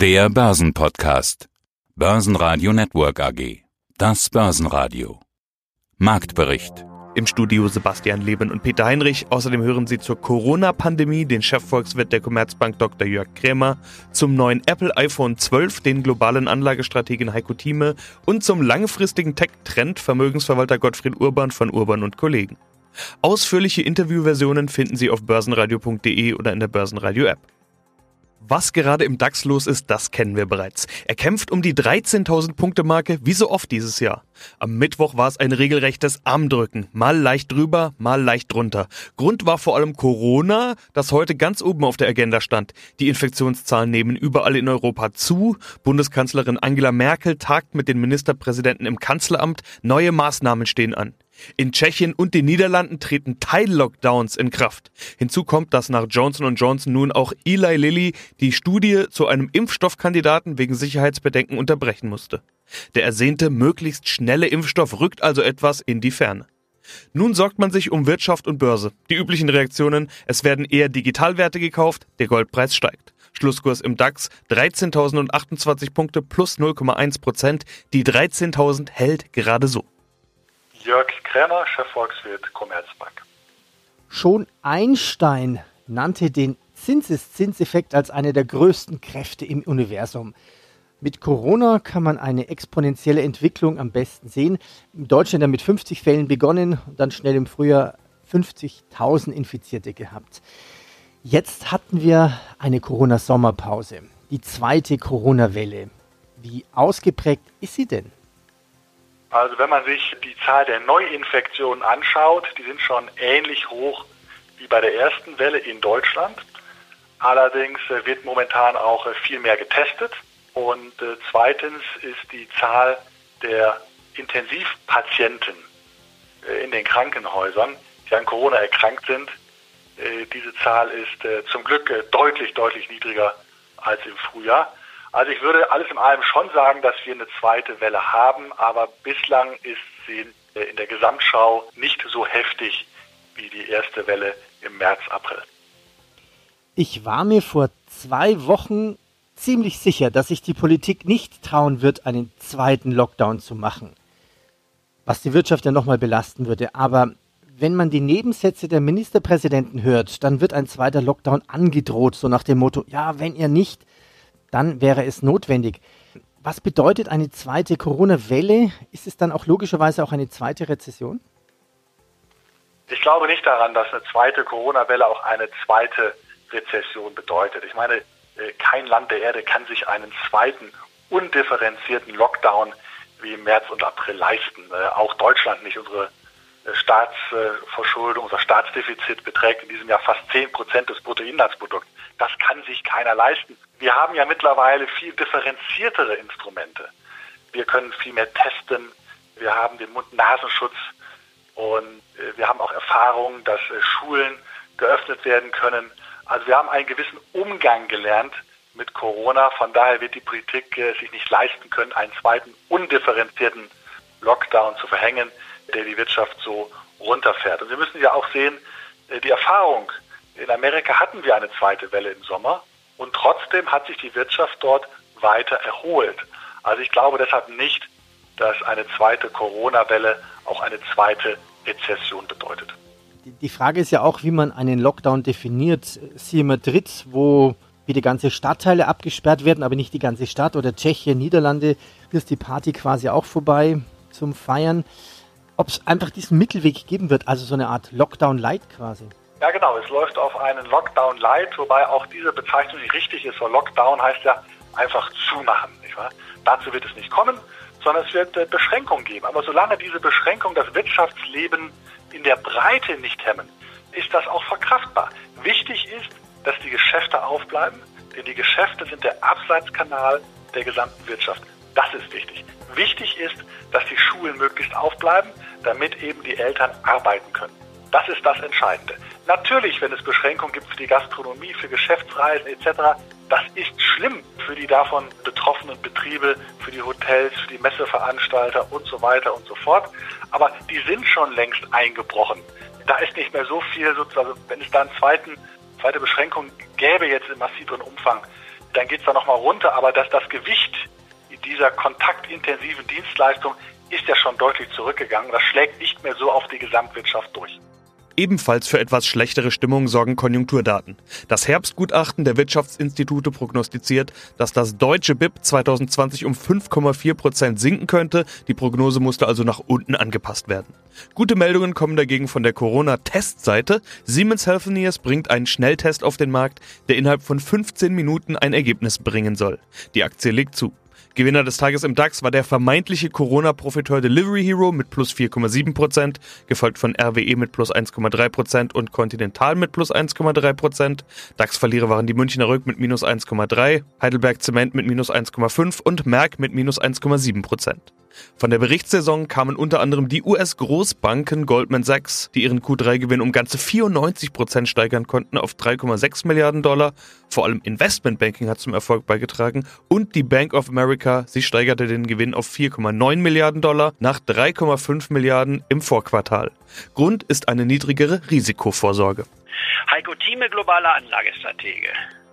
Der Börsenpodcast. Börsenradio Network AG. Das Börsenradio. Marktbericht. Im Studio Sebastian Leben und Peter Heinrich. Außerdem hören Sie zur Corona-Pandemie den Chefvolkswirt der Commerzbank Dr. Jörg Krämer, zum neuen Apple iPhone 12 den globalen Anlagestrategen Heiko Thieme und zum langfristigen Tech-Trend Vermögensverwalter Gottfried Urban von Urban und Kollegen. Ausführliche Interviewversionen finden Sie auf börsenradio.de oder in der Börsenradio-App. Was gerade im DAX los ist, das kennen wir bereits. Er kämpft um die 13.000 Punkte Marke, wie so oft dieses Jahr. Am Mittwoch war es ein regelrechtes Armdrücken. Mal leicht drüber, mal leicht drunter. Grund war vor allem Corona, das heute ganz oben auf der Agenda stand. Die Infektionszahlen nehmen überall in Europa zu. Bundeskanzlerin Angela Merkel tagt mit den Ministerpräsidenten im Kanzleramt. Neue Maßnahmen stehen an. In Tschechien und den Niederlanden treten Teil-Lockdowns in Kraft. Hinzu kommt, dass nach Johnson Johnson nun auch Eli Lilly die Studie zu einem Impfstoffkandidaten wegen Sicherheitsbedenken unterbrechen musste. Der ersehnte, möglichst schnelle Impfstoff rückt also etwas in die Ferne. Nun sorgt man sich um Wirtschaft und Börse. Die üblichen Reaktionen, es werden eher Digitalwerte gekauft, der Goldpreis steigt. Schlusskurs im DAX 13.028 Punkte plus 0,1 Prozent. Die 13.000 hält gerade so. Jörg Krämer, Chefvolkswirt Commerzbank. Schon Einstein nannte den Zinseszinseffekt als eine der größten Kräfte im Universum. Mit Corona kann man eine exponentielle Entwicklung am besten sehen. In Deutschland hat mit 50 Fällen begonnen und dann schnell im Frühjahr 50.000 Infizierte gehabt. Jetzt hatten wir eine Corona-Sommerpause, die zweite Corona-Welle. Wie ausgeprägt ist sie denn? Also wenn man sich die Zahl der Neuinfektionen anschaut, die sind schon ähnlich hoch wie bei der ersten Welle in Deutschland. Allerdings äh, wird momentan auch äh, viel mehr getestet. Und äh, zweitens ist die Zahl der Intensivpatienten in den Krankenhäusern, die an Corona erkrankt sind, diese Zahl ist zum Glück deutlich, deutlich niedriger als im Frühjahr. Also ich würde alles in allem schon sagen, dass wir eine zweite Welle haben, aber bislang ist sie in der Gesamtschau nicht so heftig wie die erste Welle im März, April. Ich war mir vor zwei Wochen ziemlich sicher, dass sich die Politik nicht trauen wird, einen zweiten Lockdown zu machen, was die Wirtschaft ja nochmal belasten würde. Aber wenn man die Nebensätze der Ministerpräsidenten hört, dann wird ein zweiter Lockdown angedroht, so nach dem Motto, ja, wenn ihr nicht, dann wäre es notwendig. Was bedeutet eine zweite Corona-Welle? Ist es dann auch logischerweise auch eine zweite Rezession? Ich glaube nicht daran, dass eine zweite Corona-Welle auch eine zweite Rezession bedeutet. Ich meine, äh, kein Land der Erde kann sich einen zweiten undifferenzierten Lockdown wie im März und April leisten. Äh, auch Deutschland nicht. Unsere Staatsverschuldung, unser Staatsdefizit beträgt in diesem Jahr fast 10 Prozent des Bruttoinlandsprodukts. Das kann sich keiner leisten. Wir haben ja mittlerweile viel differenziertere Instrumente. Wir können viel mehr testen. Wir haben den Mund-Nasenschutz und wir haben auch Erfahrungen, dass Schulen geöffnet werden können. Also wir haben einen gewissen Umgang gelernt mit Corona. Von daher wird die Politik äh, sich nicht leisten können, einen zweiten undifferenzierten Lockdown zu verhängen, der die Wirtschaft so runterfährt. Und wir müssen ja auch sehen, äh, die Erfahrung in Amerika hatten wir eine zweite Welle im Sommer und trotzdem hat sich die Wirtschaft dort weiter erholt. Also ich glaube deshalb nicht, dass eine zweite Corona-Welle auch eine zweite Rezession bedeutet die Frage ist ja auch, wie man einen Lockdown definiert. Siehe Madrid, wo wieder ganze Stadtteile abgesperrt werden, aber nicht die ganze Stadt. Oder Tschechien, Niederlande, ist die Party quasi auch vorbei zum Feiern. Ob es einfach diesen Mittelweg geben wird, also so eine Art Lockdown-Light quasi. Ja, genau. Es läuft auf einen Lockdown-Light, wobei auch diese Bezeichnung nicht richtig ist, weil Lockdown heißt ja einfach zumachen. Nicht wahr? Dazu wird es nicht kommen, sondern es wird äh, Beschränkungen geben. Aber solange diese Beschränkungen das Wirtschaftsleben in der Breite nicht hemmen, ist das auch verkraftbar. Wichtig ist, dass die Geschäfte aufbleiben, denn die Geschäfte sind der Abseitskanal der gesamten Wirtschaft. Das ist wichtig. Wichtig ist, dass die Schulen möglichst aufbleiben, damit eben die Eltern arbeiten können. Das ist das Entscheidende. Natürlich, wenn es Beschränkungen gibt für die Gastronomie, für Geschäftsreisen etc., das ist schlimm für die davon betroffenen Betriebe, für die Hotels, für die Messeveranstalter und so weiter und so fort. Aber die sind schon längst eingebrochen. Da ist nicht mehr so viel, sozusagen, wenn es da eine zweite Beschränkung gäbe jetzt im massiveren Umfang, dann geht es da nochmal runter. Aber dass das Gewicht dieser kontaktintensiven Dienstleistung ist ja schon deutlich zurückgegangen. Das schlägt nicht mehr so auf die Gesamtwirtschaft durch. Ebenfalls für etwas schlechtere Stimmung sorgen Konjunkturdaten. Das Herbstgutachten der Wirtschaftsinstitute prognostiziert, dass das deutsche BIP 2020 um 5,4 Prozent sinken könnte. Die Prognose musste also nach unten angepasst werden. Gute Meldungen kommen dagegen von der Corona-Testseite. Siemens Healthineers bringt einen Schnelltest auf den Markt, der innerhalb von 15 Minuten ein Ergebnis bringen soll. Die Aktie legt zu. Gewinner des Tages im DAX war der vermeintliche Corona-Profiteur Delivery Hero mit plus 4,7%, gefolgt von RWE mit plus 1,3% und Continental mit plus 1,3%. DAX-Verlierer waren die Münchner Rück mit minus 1,3%, Heidelberg Zement mit minus 1,5% und Merck mit minus 1,7%. Von der Berichtssaison kamen unter anderem die US-Großbanken Goldman Sachs, die ihren Q3-Gewinn um ganze 94 Prozent steigern konnten auf 3,6 Milliarden Dollar. Vor allem Investmentbanking hat zum Erfolg beigetragen und die Bank of America, sie steigerte den Gewinn auf 4,9 Milliarden Dollar nach 3,5 Milliarden im Vorquartal. Grund ist eine niedrigere Risikovorsorge. Heiko Thieme, globaler Anlagestratege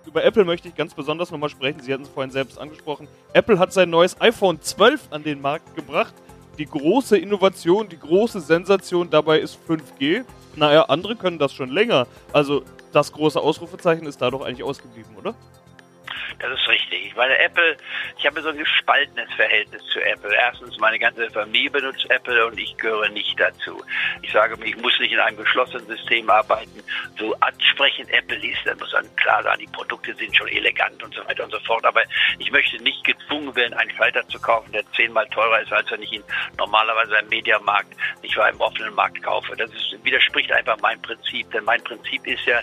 über Apple möchte ich ganz besonders nochmal sprechen. Sie hatten es vorhin selbst angesprochen. Apple hat sein neues iPhone 12 an den Markt gebracht. Die große Innovation, die große Sensation dabei ist 5G. Naja, andere können das schon länger. Also das große Ausrufezeichen ist da doch eigentlich ausgeblieben, oder? Das ist richtig. Ich meine, Apple, ich habe so ein gespaltenes Verhältnis zu Apple. Erstens, meine ganze Familie benutzt Apple und ich gehöre nicht dazu. Ich sage mir, ich muss nicht in einem geschlossenen System arbeiten. So ansprechend Apple ist, dann muss dann klar sein, die Produkte sind schon elegant und so weiter und so fort. Aber ich möchte nicht gezwungen werden, einen Schalter zu kaufen, der zehnmal teurer ist, als wenn ich ihn normalerweise im Mediamarkt, nicht wahr, im offenen Markt kaufe. Das ist, widerspricht einfach meinem Prinzip. Denn mein Prinzip ist ja,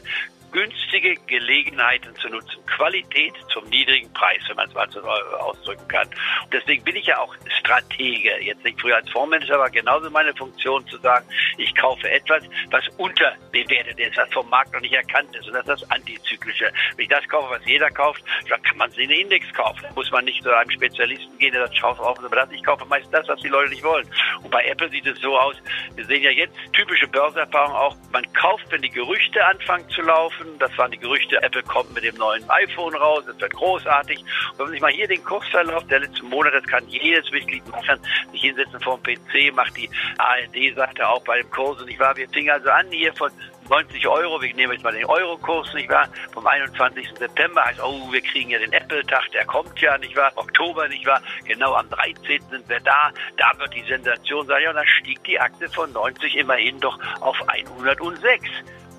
günstige Gelegenheiten zu nutzen. Qualität zum niedrigen Preis, wenn man es mal so ausdrücken kann. Und deswegen bin ich ja auch Stratege. Jetzt nicht früher als Fondsmanager, aber genauso meine Funktion zu sagen, ich kaufe etwas, was unterbewertet ist, was vom Markt noch nicht erkannt ist. Und das ist das Antizyklische. Wenn ich das kaufe, was jeder kauft, dann kann man sich einen Index kaufen. Muss man nicht zu einem Spezialisten gehen, der das schaut auf, aber das. Ich kaufe meist das, was die Leute nicht wollen. Und bei Apple sieht es so aus, wir sehen ja jetzt typische Börsenerfahrung auch, man kauft, wenn die Gerüchte anfangen zu laufen, Wochen. Das waren die Gerüchte, Apple kommt mit dem neuen iPhone raus, es wird großartig. Und wenn man sich mal hier den Kursverlauf der letzten Monate, das kann jedes Mitglied machen, sich hinsetzen vor dem PC, macht die ARD-Seite auch bei dem Kurs. Und ich war, wir fingen also an hier von 90 Euro, wir nehmen jetzt mal den Eurokurs, nicht wahr? Vom 21. September heißt, oh, wir kriegen ja den Apple-Tag, der kommt ja, nicht wahr? Oktober, nicht wahr? Genau am 13. sind wir da, da wird die Sensation sein. Ja, und dann stieg die Aktie von 90 immerhin doch auf 106.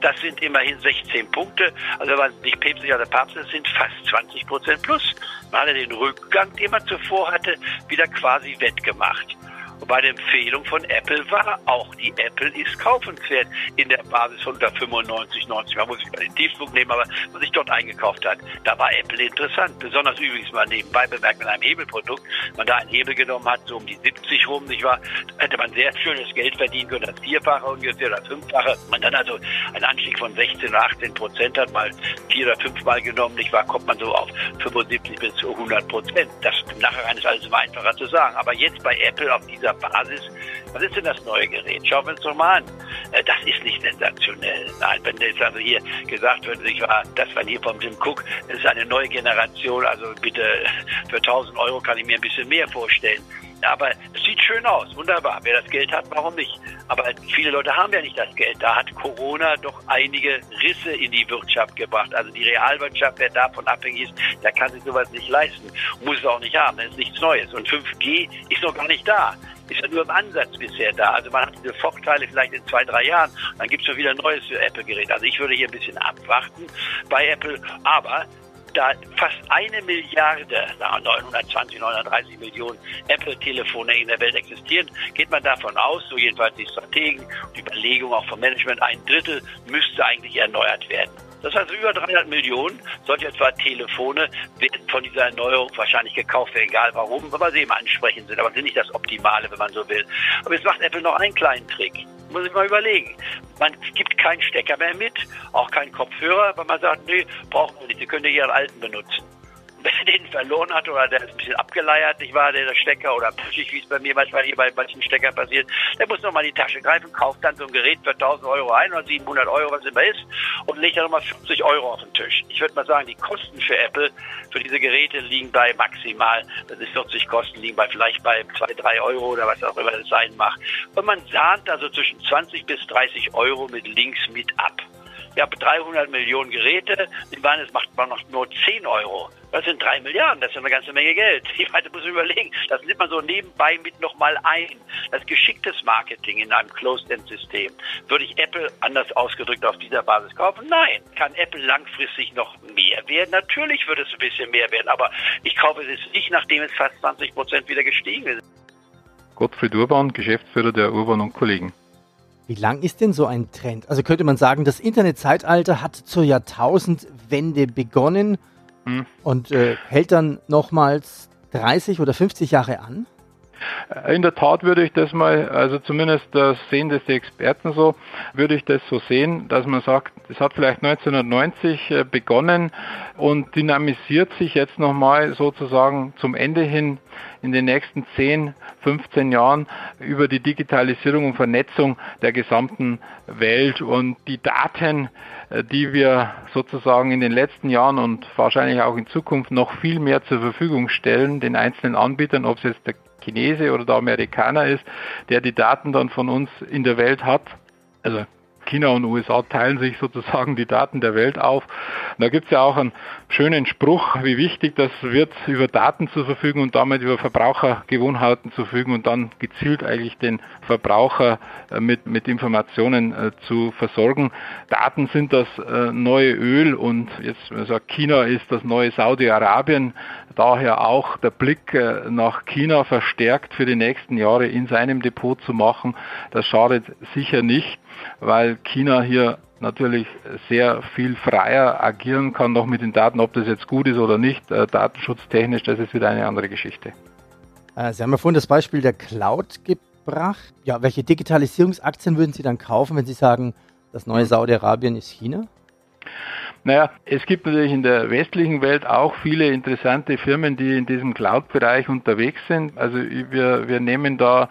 Das sind immerhin 16 Punkte. Also wenn man nicht päpstlicher der Papst ist, sind fast 20 Prozent plus. Man hatte den Rückgang, den man zuvor hatte, wieder quasi wettgemacht. Und bei der Empfehlung von Apple war auch, die Apple ist kaufenswert in der Basis von 195, 90. Man muss sich mal den Tiefpunkt nehmen, aber was sich dort eingekauft hat, da war Apple interessant. Besonders übrigens mal nebenbei bemerkt mit einem Hebelprodukt. Man da einen Hebel genommen hat, so um die 70 rum, nicht wahr? Da hätte man sehr schönes Geld verdienen können, das Vierfache ungefähr oder Fünffache. Man dann also einen Anstieg von 16 oder 18 Prozent hat, mal vier oder fünfmal genommen, nicht wahr? Kommt man so auf 75 bis zu 100 Prozent. Das im Nachhinein ist alles immer einfacher zu sagen. Aber jetzt bei Apple auf dieser dieser Basis. Was ist denn das neue Gerät? Schauen wir uns doch mal an. Äh, das ist nicht sensationell. Nein, wenn jetzt also hier gesagt wird, ich war, das war hier vom Tim Cook, das ist eine neue Generation, also bitte für 1000 Euro kann ich mir ein bisschen mehr vorstellen. Aber es sieht schön aus, wunderbar. Wer das Geld hat, warum nicht? Aber viele Leute haben ja nicht das Geld. Da hat Corona doch einige Risse in die Wirtschaft gebracht. Also die Realwirtschaft, wer davon abhängig ist, der kann sich sowas nicht leisten. Muss es auch nicht haben. Das ist nichts Neues. Und 5G ist noch gar nicht da ist ja nur im Ansatz bisher da. Also man hat diese Vorteile vielleicht in zwei, drei Jahren. Dann gibt es schon wieder ein neues Apple-Gerät. Also ich würde hier ein bisschen abwarten bei Apple. Aber da fast eine Milliarde, 920, 930 Millionen Apple-Telefone in der Welt existieren, geht man davon aus, so jedenfalls die Strategen, die Überlegung auch vom Management, ein Drittel müsste eigentlich erneuert werden. Das heißt, über 300 Millionen solche etwa Telefone werden von dieser Erneuerung wahrscheinlich gekauft, egal warum, weil sie eben ansprechend sind, aber sind nicht das Optimale, wenn man so will. Aber jetzt macht Apple noch einen kleinen Trick. Muss ich mal überlegen. Man gibt keinen Stecker mehr mit, auch keinen Kopfhörer, weil man sagt, nee, brauchen wir nicht, Sie können ja Ihren alten benutzen den verloren hat oder der ist ein bisschen abgeleiert, nicht wahr, der, Stecker oder puschig, wie es bei mir manchmal hier bei manchen Stecker passiert, der muss nochmal in die Tasche greifen, kauft dann so ein Gerät für 1000 Euro ein oder 700 Euro, was immer ist, und legt dann nochmal 50 Euro auf den Tisch. Ich würde mal sagen, die Kosten für Apple für diese Geräte liegen bei maximal, das ist 40 Kosten, liegen bei vielleicht bei 2, 3 Euro oder was auch immer das sein mag. Und man sahnt also zwischen 20 bis 30 Euro mit Links mit ab. Ich habe 300 Millionen Geräte, in Weines macht man noch nur 10 Euro. Das sind 3 Milliarden, das ist eine ganze Menge Geld. Ich meine, muss man überlegen, das nimmt man so nebenbei mit nochmal ein. Das geschicktes Marketing in einem Closed-End-System. Würde ich Apple anders ausgedrückt auf dieser Basis kaufen? Nein. Kann Apple langfristig noch mehr werden? Natürlich würde es ein bisschen mehr werden, aber ich kaufe es nicht, nachdem es fast 20 Prozent wieder gestiegen ist. Gottfried Urban, Geschäftsführer der Urban und Kollegen. Wie lang ist denn so ein Trend? Also könnte man sagen, das Internetzeitalter hat zur Jahrtausendwende begonnen hm. und äh, hält dann nochmals 30 oder 50 Jahre an? In der Tat würde ich das mal, also zumindest das sehen das die Experten so, würde ich das so sehen, dass man sagt, es hat vielleicht 1990 äh, begonnen und dynamisiert sich jetzt nochmal sozusagen zum Ende hin in den nächsten 10, 15 Jahren über die Digitalisierung und Vernetzung der gesamten Welt. Und die Daten, die wir sozusagen in den letzten Jahren und wahrscheinlich auch in Zukunft noch viel mehr zur Verfügung stellen, den einzelnen Anbietern, ob es jetzt der Chinese oder der Amerikaner ist, der die Daten dann von uns in der Welt hat. Also China und USA teilen sich sozusagen die Daten der Welt auf. Und da gibt es ja auch einen schönen Spruch, wie wichtig das wird, über Daten zu verfügen und damit über Verbrauchergewohnheiten zu verfügen und dann gezielt eigentlich den Verbraucher äh, mit, mit Informationen äh, zu versorgen. Daten sind das äh, neue Öl und jetzt sagt China ist das neue Saudi-Arabien. Daher auch der Blick nach China verstärkt für die nächsten Jahre in seinem Depot zu machen. Das schadet sicher nicht weil China hier natürlich sehr viel freier agieren kann, noch mit den Daten, ob das jetzt gut ist oder nicht, äh, datenschutztechnisch, das ist wieder eine andere Geschichte. Äh, Sie haben ja vorhin das Beispiel der Cloud gebracht. Ja, welche Digitalisierungsaktien würden Sie dann kaufen, wenn Sie sagen, das neue Saudi-Arabien ist China? Naja, es gibt natürlich in der westlichen Welt auch viele interessante Firmen, die in diesem Cloud-Bereich unterwegs sind. Also wir, wir nehmen da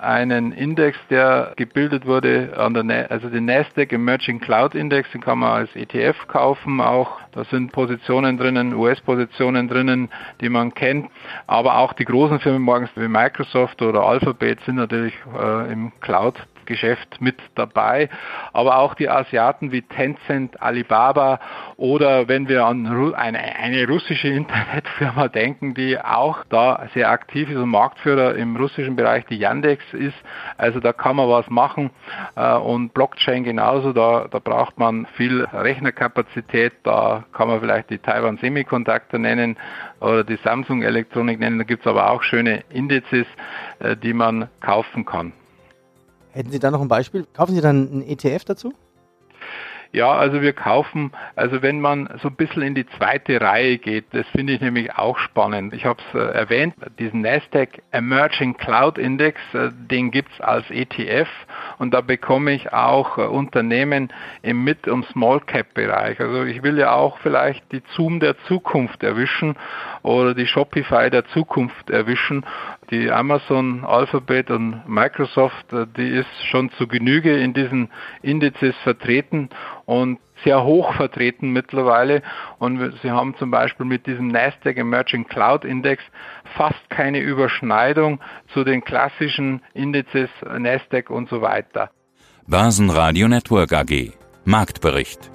einen Index, der gebildet wurde, also den Nasdaq Emerging Cloud Index, den kann man als ETF kaufen auch. Da sind Positionen drinnen, US-Positionen drinnen, die man kennt. Aber auch die großen Firmen morgens wie Microsoft oder Alphabet sind natürlich äh, im Cloud Geschäft mit dabei. Aber auch die Asiaten wie Tencent, Alibaba oder wenn wir an eine, eine russische Internetfirma denken, die auch da sehr aktiv ist und Marktführer im russischen Bereich, die Yandex ist. Also da kann man was machen äh, und Blockchain genauso. Da, da braucht man viel Rechnerkapazität. Da kann man vielleicht die Taiwan Semiconductor nennen oder die Samsung Elektronik nennen. Da gibt es aber auch schöne Indizes, äh, die man kaufen kann. Hätten Sie da noch ein Beispiel? Kaufen Sie dann einen ETF dazu? Ja, also wir kaufen, also wenn man so ein bisschen in die zweite Reihe geht, das finde ich nämlich auch spannend. Ich habe es äh, erwähnt, diesen Nasdaq Emerging Cloud Index, äh, den gibt's als ETF und da bekomme ich auch äh, Unternehmen im Mid- und Small Cap Bereich. Also ich will ja auch vielleicht die Zoom der Zukunft erwischen oder die Shopify der Zukunft erwischen. Die Amazon, Alphabet und Microsoft, äh, die ist schon zu Genüge in diesen Indizes vertreten und sehr hoch vertreten mittlerweile. Und sie haben zum Beispiel mit diesem Nasdaq Emerging Cloud Index fast keine Überschneidung zu den klassischen Indizes Nasdaq und so weiter. Börsenradio Network AG Marktbericht